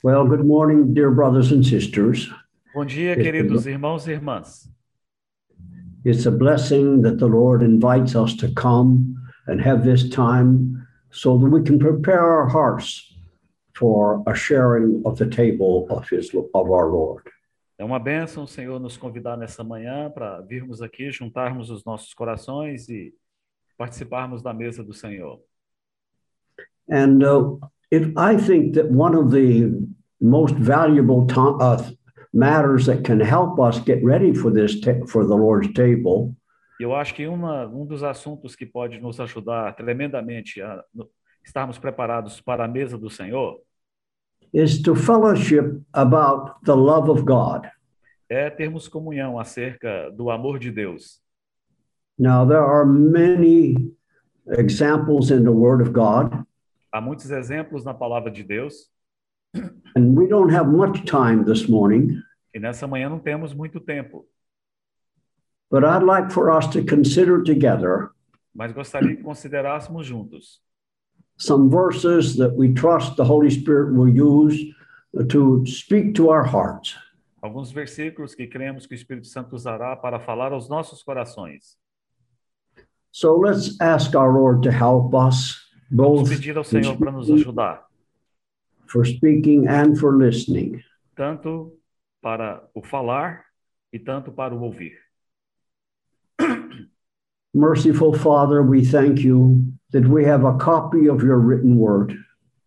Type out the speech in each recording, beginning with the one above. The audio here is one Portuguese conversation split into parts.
Well, good morning, dear brothers and sisters. Bom dia, queridos irmãos e irmãs. It's a blessing that the Lord invites us to come and have this time so that we can prepare our hearts for a sharing of the table of his of our Lord. É uma bênção o Senhor nos convidar nessa manhã para virmos aqui, juntarmos os nossos corações e participarmos da mesa do Senhor. And uh, it, I think that one of the most valuable to- uh, matters that can help us get ready for this ta- for the Lord's table eu acho que uma, um dos assuntos que pode nos ajudar tremendamente a estarmos preparados para a mesa do Senhor is to fellowship about the love of God. é termos comunhão acerca do amor de Deus. Now, there are many examples in the Word of God, Há muitos exemplos na palavra de Deus and we don't have much time this morning, e nessa manhã não temos muito tempo, but I'd like for us to consider together mas gostaria que considerássemos juntos some verses that we trust the Holy Spirit will use to speak to our hearts. alguns versículos que cremos que o Espírito Santo usará para falar aos nossos corações. So let's ask our Lord to help us Vamos pedir ao Senhor para nos ajudar, for speaking and for listening. tanto para o falar e tanto para o ouvir. Merciful Father, we thank you that we have a copy of your written word.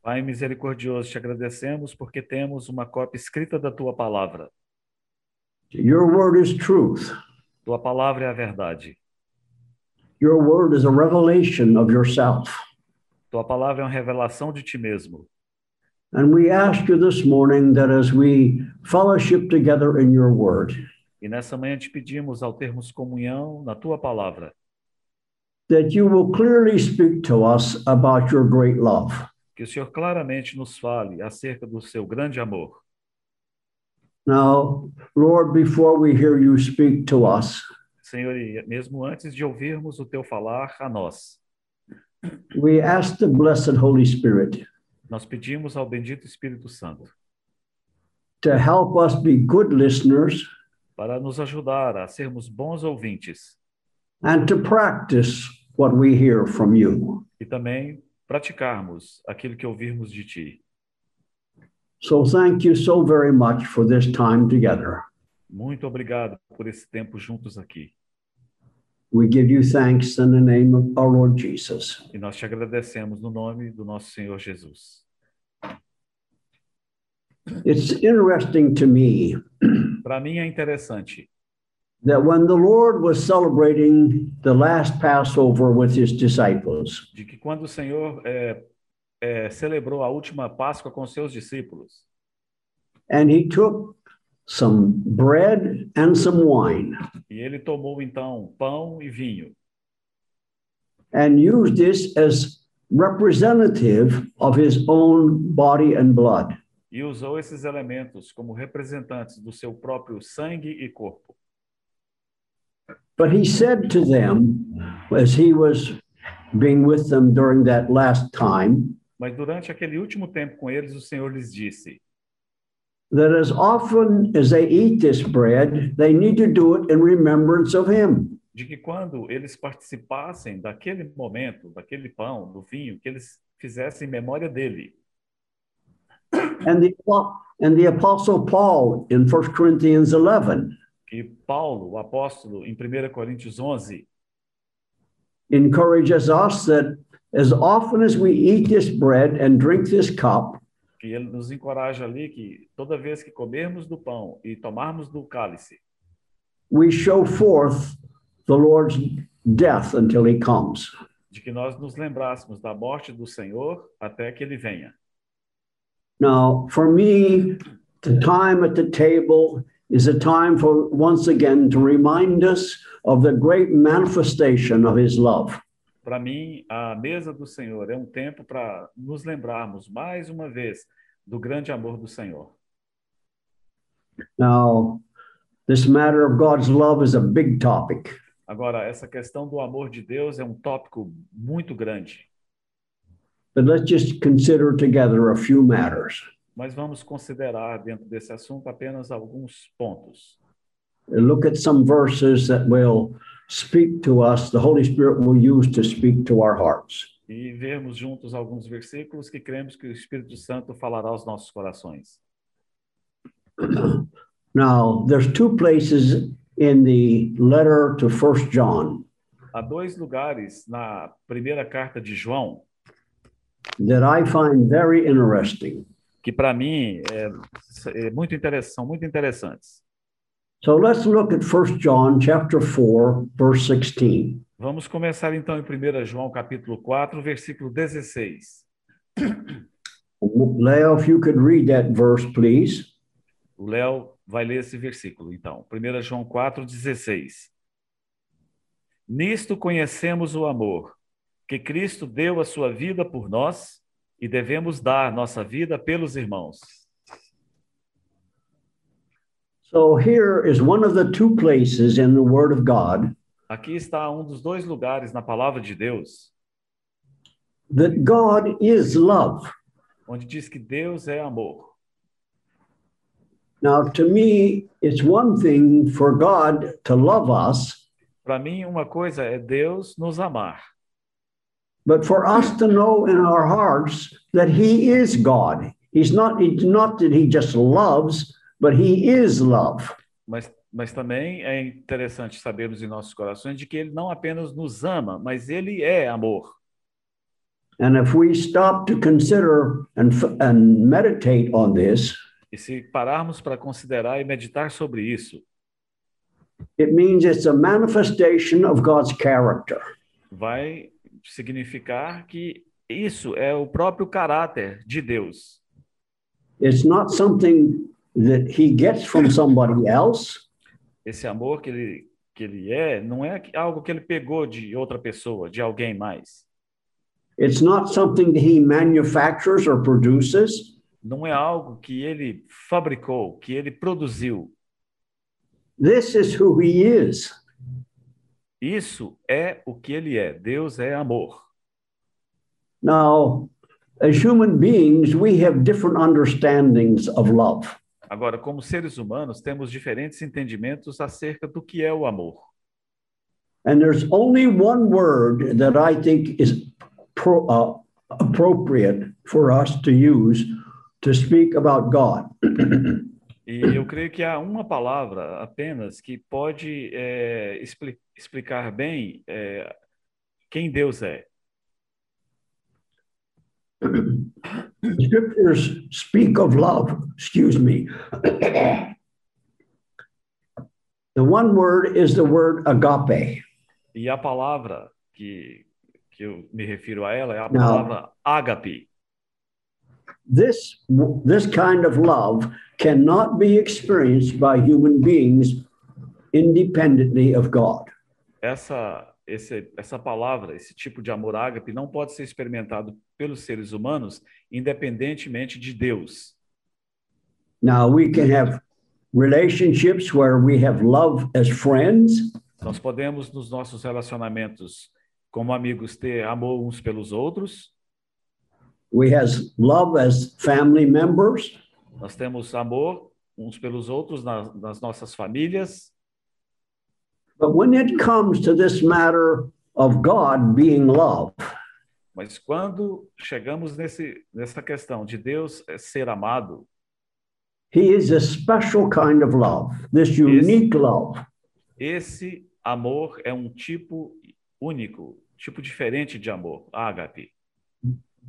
Pai misericordioso, te agradecemos porque temos uma cópia escrita da tua palavra. Your word is truth. Tua palavra é a verdade. Your word is a revelation of yourself. Tua palavra é uma revelação de ti mesmo. And we ask you this morning that as we fellowship together in your word, E nessa manhã te pedimos, ao termos comunhão na tua palavra, that you will clearly speak to us about your great love. que o Senhor claramente nos fale acerca do seu grande amor. Now, Lord, before we hear you speak to us, Senhor, mesmo antes de ouvirmos o teu falar a nós, we ask the blessed Holy Spirit nós pedimos ao bendito Espírito Santo to help us be good listeners para nos ajudar a sermos bons ouvintes and to practice what we hear from you. e também praticarmos aquilo que ouvirmos de ti. So, thank you so very much for this time together. Muito obrigado por esse tempo juntos aqui. We give you thanks in the name of our Lord Jesus. E nós te agradecemos no nome do nosso Senhor Jesus. It's interesting to me Para mim é interessante that when the Lord was celebrating the last Passover with his disciples, de que quando o Senhor é, é, celebrou a última Páscoa com seus discípulos, and he took some bread and some wine e ele tomou então pão e vinho, and used this as representative of his own body and blood. e usou esses elementos como representantes do seu próprio sangue e corpo. But he said to them, as he was being with them during that last time, Mas durante aquele último tempo com eles, o Senhor lhes disse that as often as they eat this bread, they need to do it in remembrance of him. de que quando eles participassem daquele momento, daquele pão, do vinho, que eles fizessem memória dele. And the, and the Apostle Paul in 1 Corinthians 11 Que Paulo, o apóstolo, em 1 Coríntios 11, encourages us that as often as we eat this bread and drink this cup, que ele nos encoraja ali que toda vez que comermos do pão e tomarmos do cálice, we show forth the Lord's death until he comes. de que nós nos lembrássemos da morte do Senhor até que ele venha. Now, for me, the time at the table is a time for once again to remind us of the great manifestation of his love. Para mim, a mesa do Senhor é um tempo para nos lembrarmos mais uma vez do grande amor do Senhor. Now, this matter of God's love is a big topic. Agora, essa questão do amor de Deus é um tópico muito grande. But let's just consider together a few matters. mas vamos considerar dentro desse assunto apenas alguns pontos. Look at some verses that will speak to us, the Holy Spirit will use to speak to our hearts. E vermos juntos alguns versículos que cremos que o Espírito Santo falará aos nossos corações. Now, there's two places in the letter to First John Há dois lugares na primeira carta de João that I find very interesting. que para mim é, é muito interessante, são muito interessantes. So let's look at First John chapter 4 verse 16. Vamos começar então em 1 João capítulo 4, versículo 16. Leo, if you could read that verse, please. O Léo vai ler esse versículo, então. 1 João 4, 16. Nisto conhecemos o amor, que Cristo deu a sua vida por nós e devemos dar nossa vida pelos irmãos. So here is one of the two places in the Word of God Aqui está um dos dois lugares na palavra de Deus, that God is love. onde diz que Deus é amor. Now, to me, it's one thing for God to love us, Para mim, uma coisa é Deus nos amar, but for us to know in our hearts that He is God. He's not, it's not that He just loves, but He is love. mas, mas também é interessante sabermos em nossos corações de que Ele não apenas nos ama, mas Ele é amor. And if we stop to consider and, this, E se pararmos para considerar e meditar sobre isso, it means it's a manifestation of God's character. vai significar que isso é o próprio caráter de Deus. It's not something that He gets from somebody else. Esse amor que ele, que ele é, não é algo que ele pegou de outra pessoa, de alguém mais. It's not something that He manufactures or produces. Não é algo que ele fabricou, que ele produziu. This is who He is. Isso é o que ele é. Deus é amor. Now, as human beings, we have different understandings of love. Agora, como seres humanos, temos diferentes entendimentos acerca do que é o amor. And there's only one word that I think is pro, uh, appropriate for us to use to speak about God. E eu creio que há uma palavra apenas que pode é, expli- explicar bem é, quem Deus é. Scriptures speak of love, excuse me. the one word is the word agape. E a palavra que, que eu me refiro a ela é a palavra ágape. This, this kind of love cannot be experienced by human beings independently of God. Essa, esse, essa palavra, esse tipo de amor ágape, não pode ser experimentado pelos seres humanos independentemente de Deus. Now, we can have relationships where we have love as friends, Nós podemos, nos nossos relacionamentos como amigos, ter amor uns pelos outros. we has love as family members, Nós temos amor uns pelos outros na- nas nossas famílias. But when it comes to this matter of God being love, Mas quando chegamos nesse, nessa questão de Deus eh, ser amado, He is a special kind of love, this unique love. esse amor é um tipo único, tipo diferente de amor, ágape.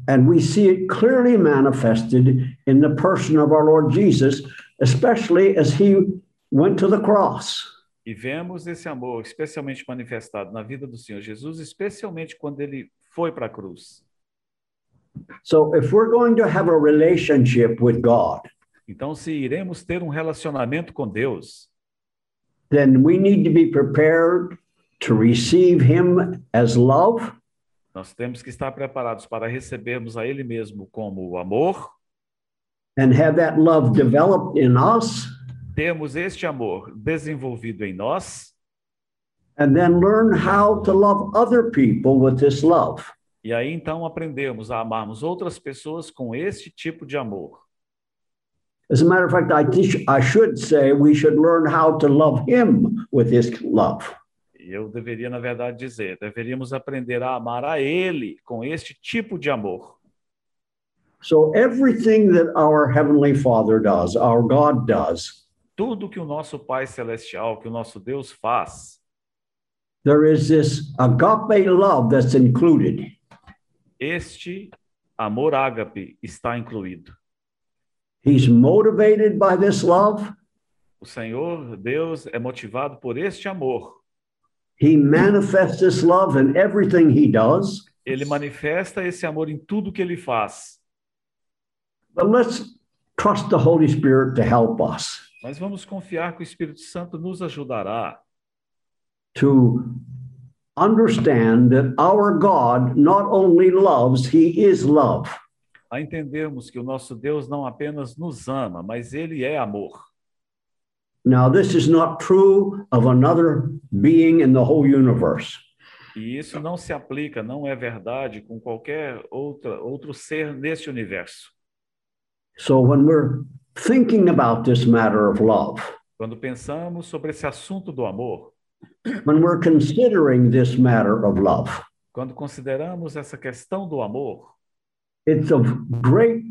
And we see it clearly manifested in the person of our Lord Jesus, especially as he went to the cross. E vemos esse amor especialmente manifestado na vida do Senhor Jesus, especialmente quando ele foi para a cruz. So, if we're going to have a relationship with God, Então, se iremos ter um relacionamento com Deus, then we need to be prepared to receive him as love nós temos que estar preparados para recebermos a Ele mesmo como amor, and have that love developed in us, termos este amor desenvolvido em nós, and then learn how to love other people with this love. e aí então aprendermos a amarmos outras pessoas com este tipo de amor. As a matter of fact, I, teach, I should say we should learn how to love Him with His love. Eu deveria, na verdade, dizer: deveríamos aprender a amar a Ele com este tipo de amor. So everything that our Heavenly Father does, our God does, Tudo que o nosso Pai Celestial, que o nosso Deus faz, there is this agape love that's included. este amor ágape está incluído. He's motivated by this love. O Senhor Deus é motivado por este amor. He manifests this love in everything he does. Ele manifesta esse amor em tudo que ele faz. But let's trust the Holy Spirit to help us Mas vamos confiar que o Espírito Santo nos ajudará to understand that our God not only loves, he is love. a entendermos que o nosso Deus não apenas nos ama, mas ele é amor. Now, this is not true of another being in the whole universe. E isso não se aplica, não é verdade com qualquer outra, outro ser neste universo. So, when we're thinking about this matter of love, Quando pensamos sobre esse assunto do amor, when we're considering this matter of love, quando consideramos essa questão do amor, it's of great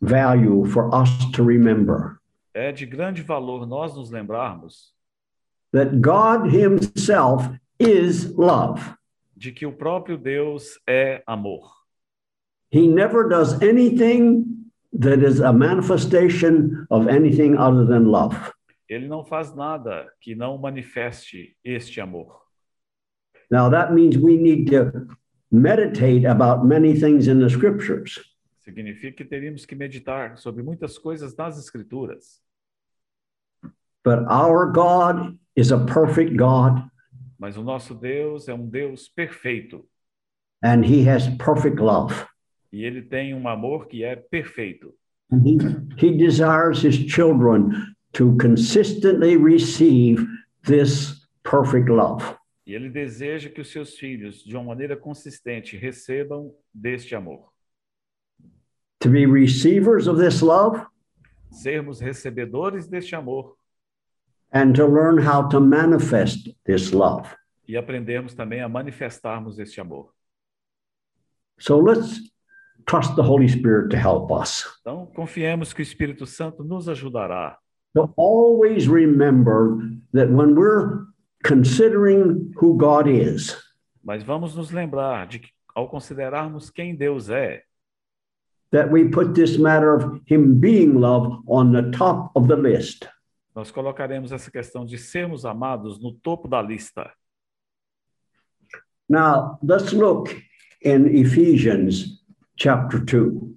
value for us to remember. É de grande valor nós nos lembrarmos. That God Himself is love. de que o próprio Deus é amor. He never does anything that is a manifestation of anything other than love. Ele não faz nada que não manifeste este amor. Now, that means we need to meditate about many things in the scriptures. Significa que teríamos que meditar sobre muitas coisas nas Escrituras. But our God is a perfect God, Mas o nosso Deus é um Deus perfeito and He has perfect love. E ele tem um amor que é perfeito. He desires His children to consistently receive this perfect love. E ele deseja que os seus filhos, de uma maneira consistente, recebam deste amor. To be receivers of this love Sermos recebedores deste amor and to learn how to manifest this love. e aprendermos também a manifestarmos este amor. So let's trust the Holy Spirit to help us. Então, confiemos que o Espírito Santo nos ajudará To always remember that when we're considering who God is, Mas vamos nos lembrar de que, ao considerarmos quem Deus é, that we put this matter of Him being love on the top of the list. nós colocaremos essa questão de sermos amados no topo da lista. Now, let's look in Ephesians chapter 2.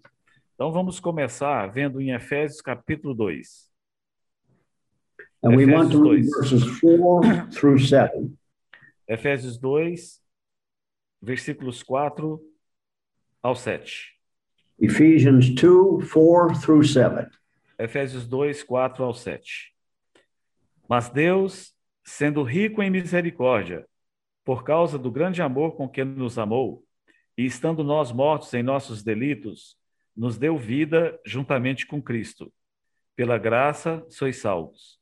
Então vamos começar vendo em Efésios capítulo 2. And we want to read verses 4 through 7. Efésios 2, versículos 4 ao 7. Ephesians 2 4 through 7. Efésios 2, 4 ao 7. Mas Deus, sendo rico em misericórdia, por causa do grande amor com que nos amou, e estando nós mortos em nossos delitos, nos deu vida juntamente com Cristo. Pela graça sois salvos.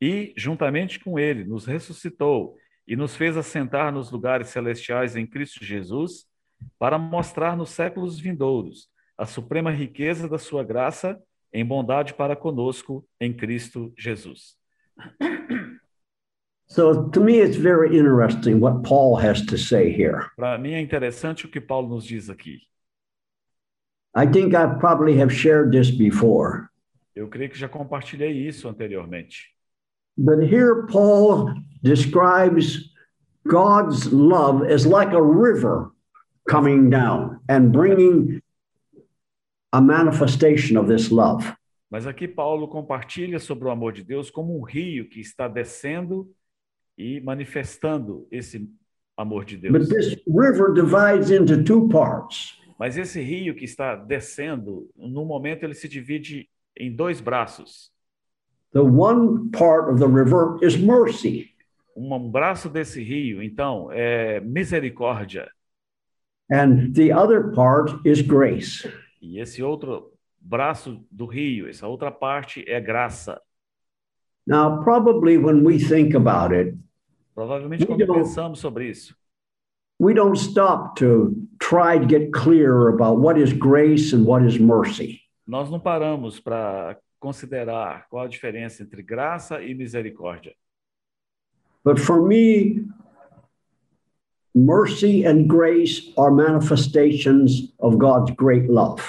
E, juntamente com Ele, nos ressuscitou e nos fez assentar nos lugares celestiais em Cristo Jesus, para mostrar nos séculos vindouros a suprema riqueza da sua graça em bondade para conosco em Cristo Jesus. So to me, it's very interesting what Paul has to say here. Para mim é interessante o que Paulo nos diz aqui. I think I probably have shared this before, Eu creio que já compartilhei isso anteriormente. but here Paul describes God's love as like a river coming down and bringing a manifestation of this love. Mas aqui Paulo compartilha sobre o amor de Deus como um rio que está descendo e manifestando esse amor de But Deus. this river divides into two parts. Mas esse rio que está descendo, no momento ele se divide em dois braços. The one part of the river is mercy, Um braço desse rio, então, é misericórdia, and the other part is grace. e esse outro braço do rio, essa outra parte é graça. Now, probably when we think about it, Provavelmente quando pensamos sobre isso, we don't stop to try to get clear about what is grace and what is mercy. nós não paramos para considerar qual a diferença entre graça e misericórdia. But for me, mercy and grace are manifestations of God's great love.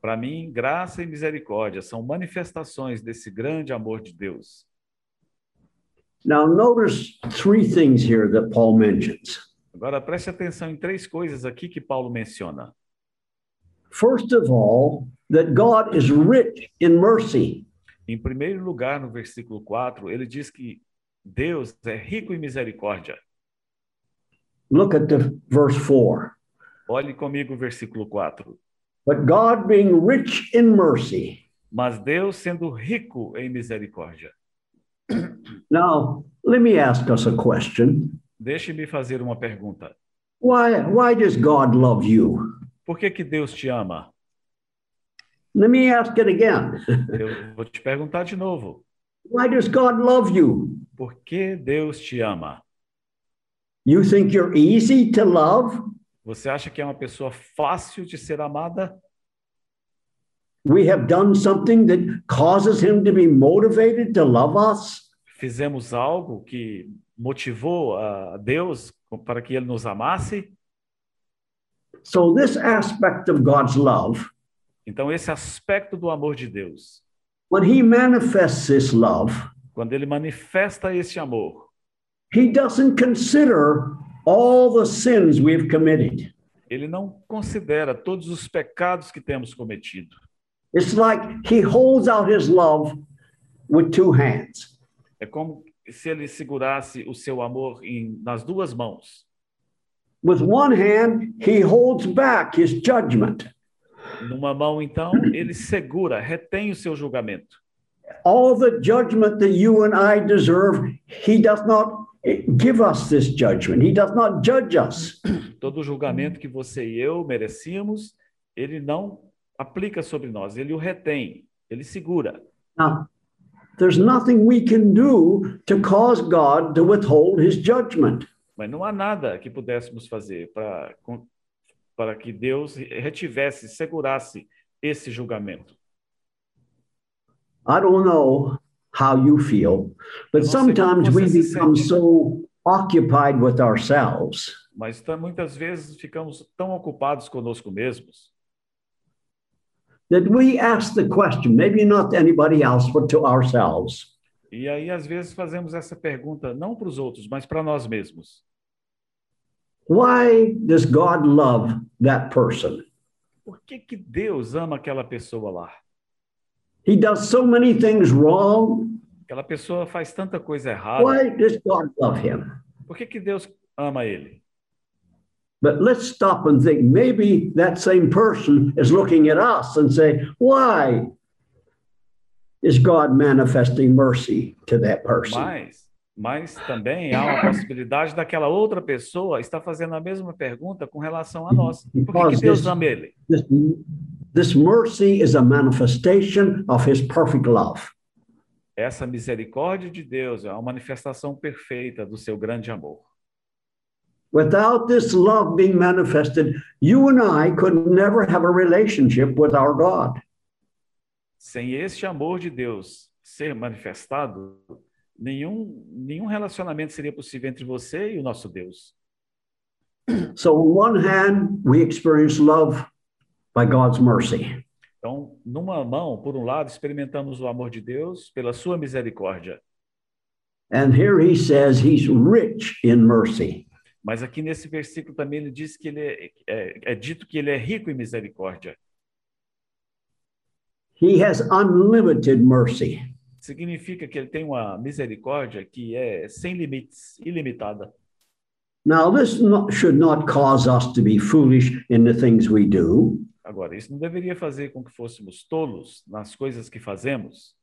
Para mim, graça e misericórdia são manifestações desse grande amor de Deus. Now, notice three things here that Paul mentions. Agora preste atenção em três coisas aqui que Paulo menciona. First of all, that God is rich in mercy. Em primeiro lugar, no versículo 4, ele diz que Deus é rico em misericórdia. Look at the verse 4. Olhe comigo o versículo 4. But God being rich in mercy. Mas Deus sendo rico em misericórdia. Now, let me ask us a question. Deixe-me fazer uma pergunta. Why, why does God love you? Por que que Deus te ama? Let me ask it again. Eu vou te perguntar de novo. Why does God love you? Por que Deus te ama? You think you're easy to love? Você acha que é uma pessoa fácil de ser amada? We have done something that causes him to be motivated to love us? Fizemos algo que motivou a Deus para que ele nos amasse? So, this aspect of God's love, Então esse aspecto do amor de Deus, when he manifests this love, quando ele manifesta esse amor, he doesn't consider all the sins we've committed. ele não considera todos os pecados que temos cometido. It's like he holds out his love with two hands. É como se ele segurasse o seu amor em, nas duas mãos. With one hand, he holds back his judgment. Numa mão, então, ele segura, retém o seu julgamento. All the judgment that you and I deserve, he does not give us this judgment. He does not judge us. Todo o julgamento que você e eu merecíamos, ele não aplica sobre nós, ele o retém, ele segura. Now, there's nothing we can do to cause God to withhold his judgment. Mas não há nada que pudéssemos fazer para para que Deus retivesse, segurasse esse julgamento. I don't know how you feel, but sometimes we become sente. so occupied with ourselves Mas muitas vezes ficamos tão ocupados conosco mesmos that we ask the question, maybe not to anybody else, but to ourselves. E aí, às vezes, fazemos essa pergunta não para os outros, mas para nós mesmos. Why does God love that person? Por que, que Deus ama aquela pessoa lá? He does so many things wrong. Aquela pessoa faz tanta coisa errada. Why does God love him? Por que, que Deus ama ele? But let's stop and think maybe that same person is looking at us and say, why is God manifesting mercy to that person? Mas, mas também há uma possibilidade daquela outra pessoa estar fazendo a mesma pergunta com relação a nós. Por que, que Deus this- ama ele? This, this mercy is a manifestation of his perfect love. Essa misericórdia de Deus é uma manifestação perfeita do seu grande amor. Without this love being manifested, you and I could never have a relationship with our God. Sem este amor de Deus ser manifestado, nenhum, nenhum relacionamento seria possível entre você e o nosso Deus. So, on one hand, we experience love by God's mercy. Então, numa mão, por um lado, experimentamos o amor de Deus pela sua misericórdia. And here he says he's rich in mercy. Mas aqui nesse versículo também ele diz que ele é, é, é dito que ele é rico em misericórdia. He has unlimited mercy. Significa que ele tem uma misericórdia que é sem limites, ilimitada. Now, this not, should not cause us to be foolish in the things we do. Agora, isso não deveria fazer com que fôssemos tolos nas coisas que fazemos.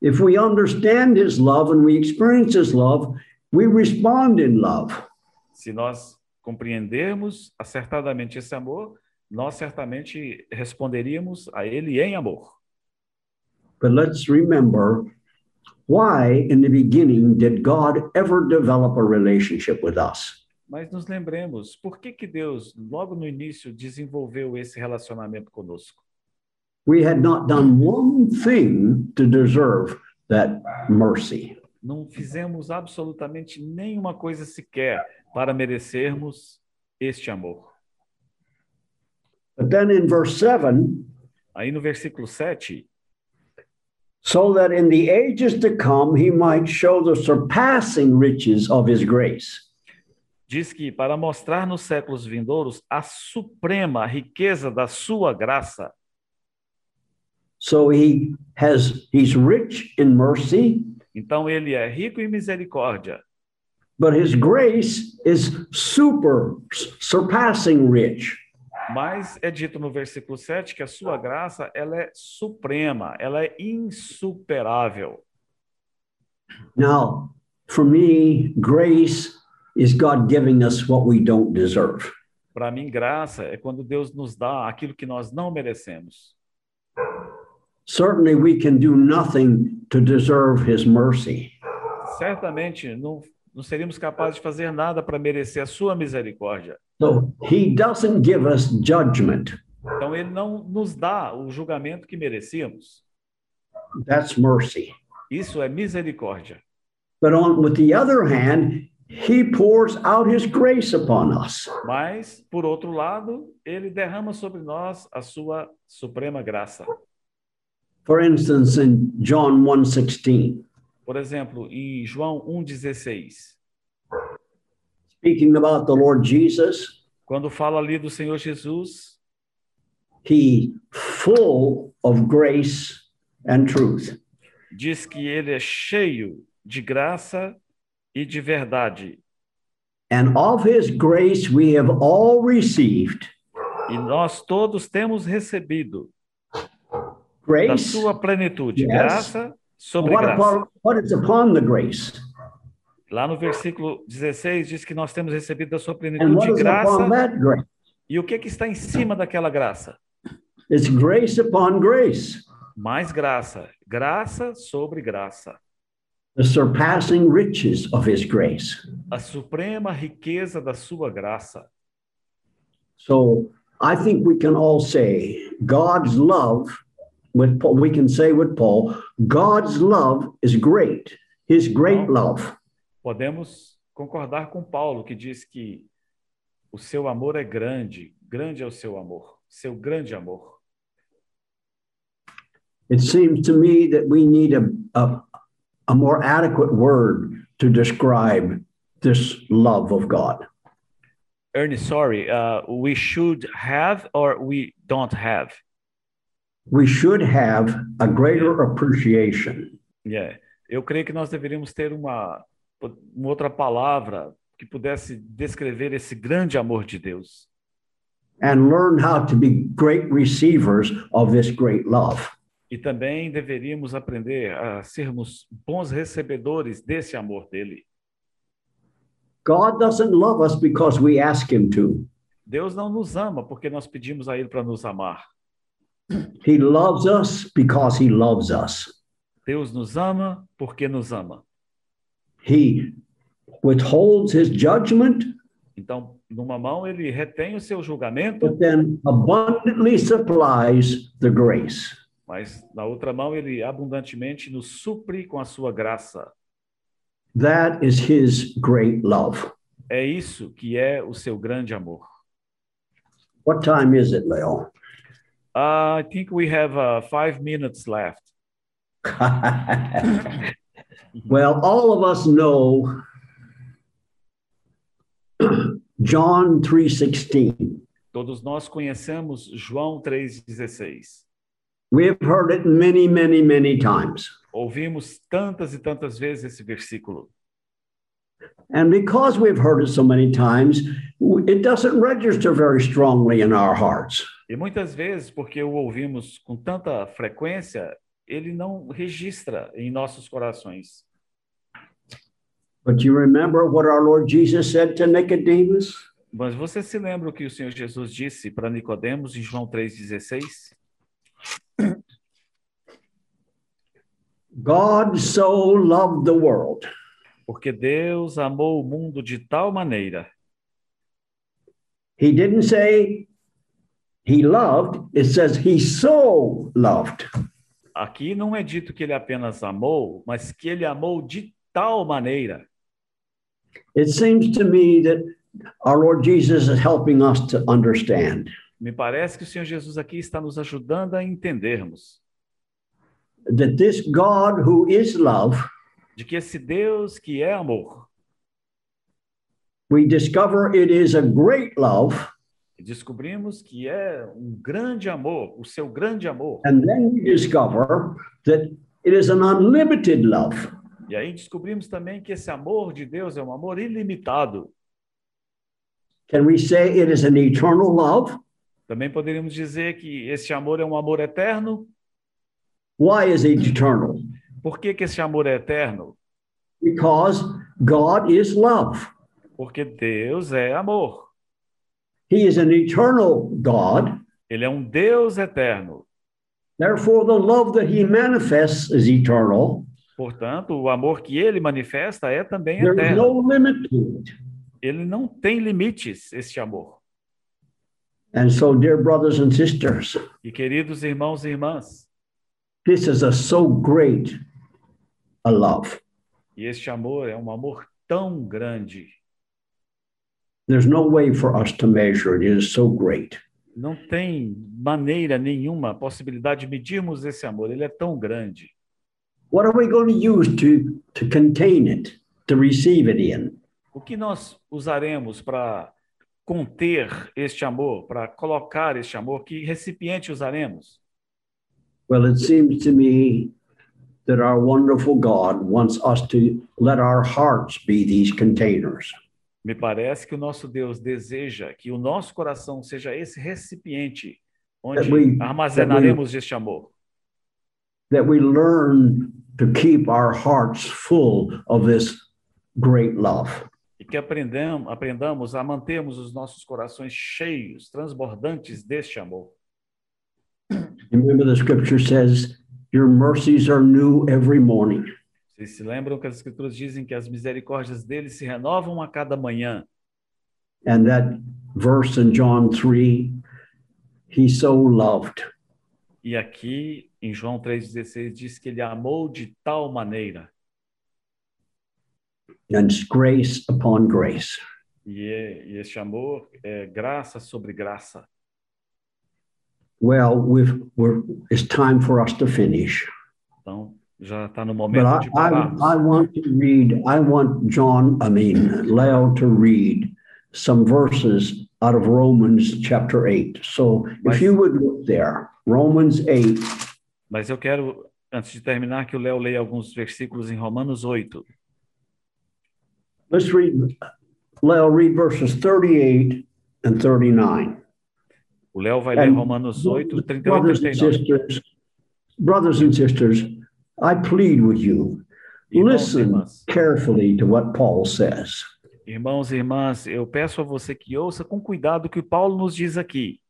If we understand his love and we experience his love, we respond in love. Se nós compreendermos acertadamente esse amor, nós certamente responderíamos a ele em amor. But let's remember why, in the beginning, did God ever develop a relationship with us? Mas nos lembremos, por que, que Deus, logo no início, desenvolveu esse relacionamento conosco? We had not done one thing to deserve that mercy. Não fizemos absolutamente nenhuma coisa sequer para merecermos este amor. But then in verse 7, Aí no versículo 7, so that in the ages to come he might show the surpassing riches of his grace. diz que para mostrar nos séculos vindouros a suprema riqueza da sua graça. So he has he's rich in mercy, Então ele é rico em misericórdia, but his grace is super surpassing rich. mas é dito no versículo 7 que a sua graça ela é suprema, ela é insuperável. Now, for me, grace is God giving us what we don't deserve. Para mim, graça é quando Deus nos dá aquilo que nós não merecemos. Certainly, we can do nothing to deserve his mercy. Certamente não, não seríamos capazes de fazer nada para merecer a sua misericórdia. So he doesn't give us judgment. Então ele não nos dá o julgamento que merecíamos. That's mercy. Isso é misericórdia. But on with the other hand, he pours out his grace upon us. Mas, por outro lado, ele derrama sobre nós a sua suprema graça. For instance, in John 1:16, Por exemplo, em João 1,16, speaking about the Lord Jesus, quando fala ali do Senhor Jesus, he full of grace and truth. diz que ele é cheio de graça e de verdade. And of his grace we have all received E nós todos temos recebido da grace. sua plenitude, Yes. graça sobre What, graça. what is upon the grace? Lá no versículo 16 diz que nós temos recebido da sua plenitude de graça. E o que, que está em cima daquela graça? It's grace upon grace, Mais graça, graça sobre graça. the surpassing riches of his grace. A suprema riqueza da sua graça. So I think we can all say God's love, with Paul, we can say with Paul, God's love is great. His great love. Podemos concordar com Paulo, que diz que o seu amor é grande, grande é o seu amor, seu grande amor. It seems to me that we need a, a, a more adequate word to describe this love of God. Ernie, sorry, uh, we should have or we don't have? We should have a greater appreciation Yeah. Eu creio que nós deveríamos ter uma, uma outra palavra que pudesse descrever esse grande amor de Deus. and learn how to be great receivers of this great love. E também deveríamos aprender a sermos bons recebedores desse amor dele. God doesn't love us because we ask Him to. Deus não nos ama porque nós pedimos a ele para nos amar. He loves us because He loves us. Deus nos ama porque nos ama. He withholds His judgment, Então, numa mão ele retém o seu julgamento, but then abundantly supplies the grace. mas na outra mão ele abundantemente nos supre com a sua graça. That is His great love. É isso que é o seu grande amor. What time is it, Leo? Uh, I think we have uh, five minutes left. well, all of us know John 3:16. Todos nós conhecemos João 3,16. We have heard it many, many, many times. Ouvimos tantas e tantas vezes esse versículo. And because we've heard it so many times, it doesn't register very strongly in our hearts. E muitas vezes, porque o ouvimos com tanta frequência, ele não registra em nossos corações. But you remember what our Lord Jesus said to Nicodemus? Mas você se lembra o que o Senhor Jesus disse para Nicodemos em João 3:16? God so loved the world Porque Deus amou o mundo de tal maneira. He didn't say he loved, it says he so loved. Aqui não é dito que ele apenas amou, mas que ele amou de tal maneira. It seems to me that our Lord Jesus is helping us to understand Me parece que o Senhor Jesus aqui está nos ajudando a entendermos that this God who is love, de que esse Deus que é amor, we discover it is a great love, descobrimos que é um grande amor, o seu grande amor. and then we discover that it is an unlimited love. E aí descobrimos também que esse amor de Deus é um amor ilimitado. Can we say it is an eternal love? Também poderíamos dizer que esse amor é um amor eterno. Why is it eternal? Por que, que esse amor é eterno? Because God is love. Porque Deus é amor. He is an eternal God. Ele é um Deus eterno. Therefore, the love that he manifests is eternal. Portanto, o amor que ele manifesta é também There is eterno. no limit to it. Ele não tem limites, este amor. And so, dear brothers and sisters, E queridos irmãos e irmãs, this is a so great a love. e este amor é um amor tão grande. There's no way for us to measure it. It is so great. Não tem maneira nenhuma, possibilidade de medirmos esse amor. Ele é tão grande. What are we going to use to, to contain it, to receive it in? O que nós usaremos para conter este amor, para colocar este amor? Que recipiente usaremos? Well, it seems to me that our wonderful God wants us to let our hearts be these containers. Me parece que o nosso Deus deseja que o nosso coração seja esse recipiente onde we- armazenaremos este amor. that we learn to keep our hearts full of this great love. E que aprendam, aprendamos a mantermos os nossos corações cheios, transbordantes deste amor. Remember, the scripture says, Your mercies are new every morning. Vocês se lembram que as Escrituras dizem que as misericórdias dele se renovam a cada manhã? And that verse in John 3, He so loved. E aqui, em João 3,16, diz que ele amou de tal maneira. And grace upon grace. E, é- e este amor é graça sobre graça. Well, we've, we're, it's time for us to finish. Então, já está no But momento I, de I, pararmos. I want to read, I want John, I mean, Leo to read some verses out of Romans chapter 8. So if you would look there, Romans 8, Mas eu quero, antes de terminar, que o Léo leia alguns versículos em Romanos 8. let's read, Leo, read verses 38 and 39. O Léo vai ler Romanos 8, 38 e Brothers and 39. sisters, brothers and sisters, I plead with you, Irmãos listen irmãs, carefully to what Paul says. irmãos e irmãs, eu peço a você que ouça com cuidado o que Paulo nos diz aqui.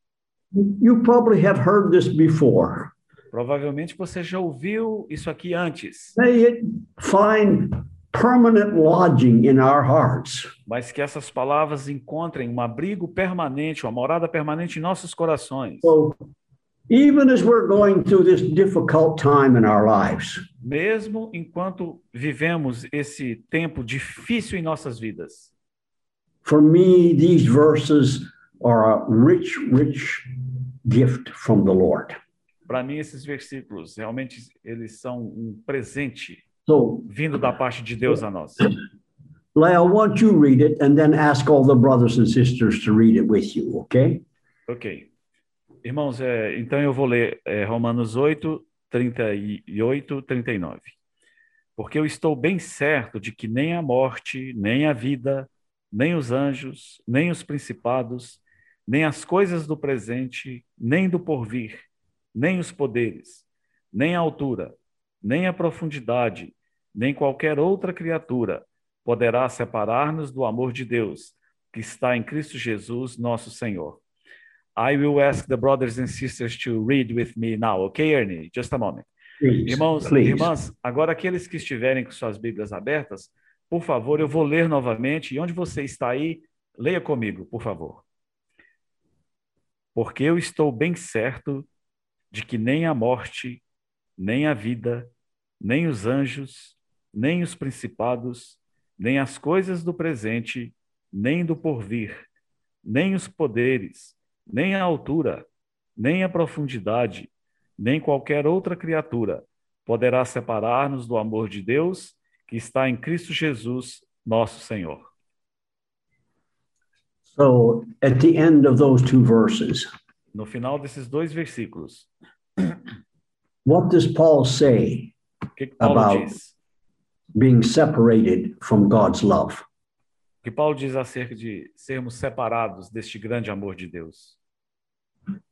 You probably have heard this before. Provavelmente você já ouviu isso aqui antes, May it find permanent lodging in our hearts. mas que essas palavras encontrem um abrigo permanente, uma morada permanente em nossos corações. So, even as we're going through this difficult time in our lives, Mesmo enquanto vivemos esse tempo difícil em nossas vidas. for me, these verses are a rich, rich gift from the Lord. Para mim, esses versículos realmente eles são um presente So, vindo da parte de Deus a nós. Lyle, why don't you read it and then ask all the brothers and sisters to read it with you, okay? Ok. Irmãos, é, então eu vou ler é, Romanos 8, 38, 39. Porque eu estou bem certo de que nem a morte, nem a vida, nem os anjos, nem os principados, nem as coisas do presente, nem do porvir, nem os poderes, nem a altura, nem a profundidade, nem qualquer outra criatura poderá separar-nos do amor de Deus, que está em Cristo Jesus, nosso Senhor. I will ask the brothers and sisters to read with me now, okay, Ernie? Just a moment. Please, Irmãos, please. irmãs, agora aqueles que estiverem com suas Bíblias abertas, por favor, eu vou ler novamente. E onde você está aí, leia comigo, por favor. Porque eu estou bem certo de que nem a morte, nem a vida, nem os anjos, nem os principados, nem as coisas do presente, nem do porvir, nem os poderes, nem a altura, nem a profundidade, nem qualquer outra criatura poderá separar-nos do amor de Deus que está em Cristo Jesus, nosso Senhor. So at the end of those two verses, No final desses dois versículos, what does Paul say que, que Paulo About- diz? being separated from God's love? O que Paulo diz acerca de sermos separados deste grande amor de Deus?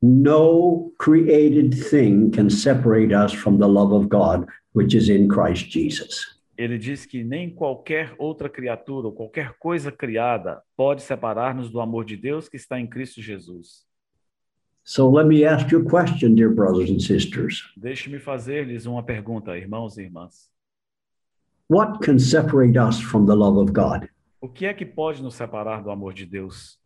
No created thing can separate us from the love of God, which is in Christ Jesus. Ele diz que nem qualquer outra criatura ou qualquer coisa criada pode separar-nos do amor de Deus que está em Cristo Jesus. So let me ask you a question, dear brothers and sisters. Deixe-me fazer-lhes uma pergunta, irmãos e irmãs. What can separate us from the love of God? O que é que pode nos separar do amor de Deus?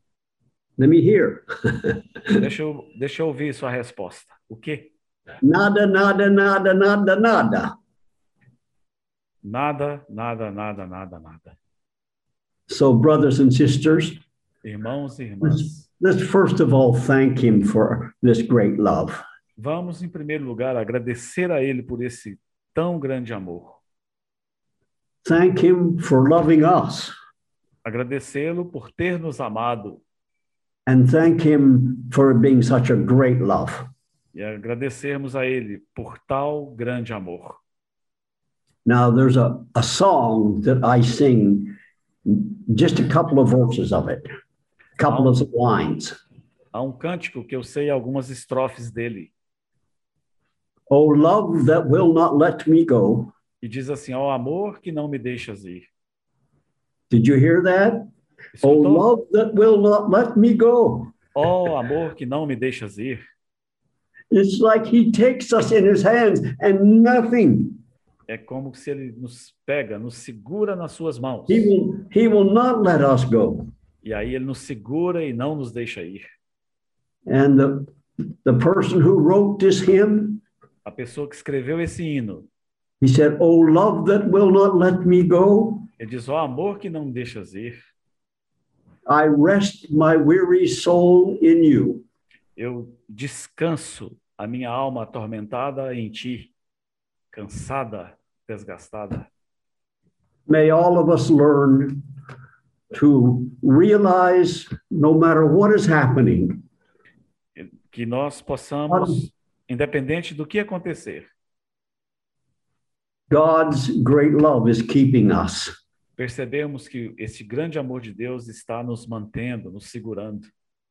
Let me hear. Deixa eu, deixa eu ouvir sua resposta. O quê? Nada, nada, nada, nada, nada. Nada, nada, nada, nada, nada. So, brothers and sisters, Irmãos e irmãs, let's first of all thank Him for this great love. vamos em primeiro lugar agradecer a Ele por esse tão grande amor. Thank Him for loving us, Agradecê-lo por ter nos amado and thank Him for being such a great love. e agradecermos a Ele por tal grande amor. Now, there's a, a song that I sing, just a couple of verses of it, couple of lines. Há um cântico que eu sei algumas estrofes dele Oh, love that will not let me go. e diz assim: Ó amor que não me deixas ir. Did you hear that? Oh, Escutou? love that will not let me go. Ó amor que não me deixas ir. It's like he takes us in his hands and nothing. É como se ele nos pega, nos segura nas suas mãos. He will, he will not let us go. E aí ele nos segura e não nos deixa ir. And the, the person who wrote this hymn, A pessoa que escreveu esse hino, he said, Oh, love that will not let me go. ele diz: Ó amor que não deixas ir. I rest my weary soul in you. Eu descanso a minha alma atormentada em ti, cansada, desgastada. May all of us learn to realize no matter what is happening, Que nós possamos, independente do que acontecer, God's great love is keeping us. percebemos que esse grande amor de Deus está nos mantendo, nos segurando.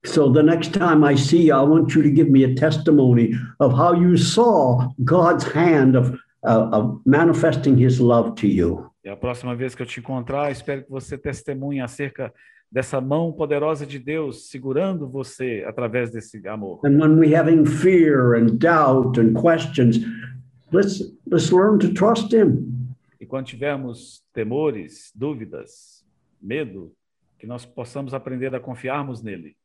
So the next time I see you, I want you to give me a testimony of how you saw God's hand of, uh, of manifesting his love to you. E a próxima vez que eu te encontrar, espero que você testemunhe acerca dessa mão poderosa de Deus segurando você através desse amor. And when we having fear and doubt and questions, let's let's learn to trust him. E quando tivermos temores, dúvidas, medo, que nós possamos aprender a confiarmos nele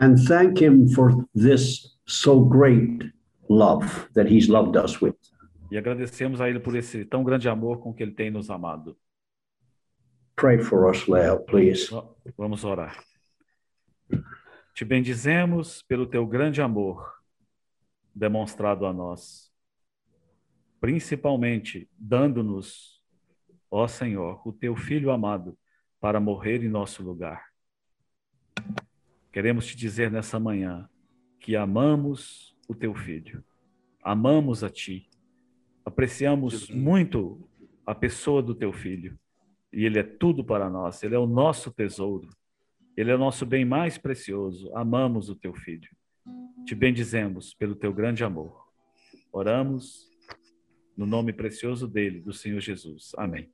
and thank him for this so great love that he's loved us with. E agradecemos a ele por esse tão grande amor com que ele tem nos amado. Pray for us, Leo, please. Va- Vamos orar. Te bendizemos pelo teu grande amor demonstrado a nós, principalmente dando-nos, ó Senhor, o teu filho amado para morrer em nosso lugar. Queremos te dizer nessa manhã que amamos o teu filho, amamos a ti, apreciamos muito a pessoa do teu filho e ele é tudo para nós, ele é o nosso tesouro, ele é o nosso bem mais precioso. Amamos o teu filho. Te bendizemos pelo teu grande amor. Oramos no nome precioso dele, do Senhor Jesus. Amém.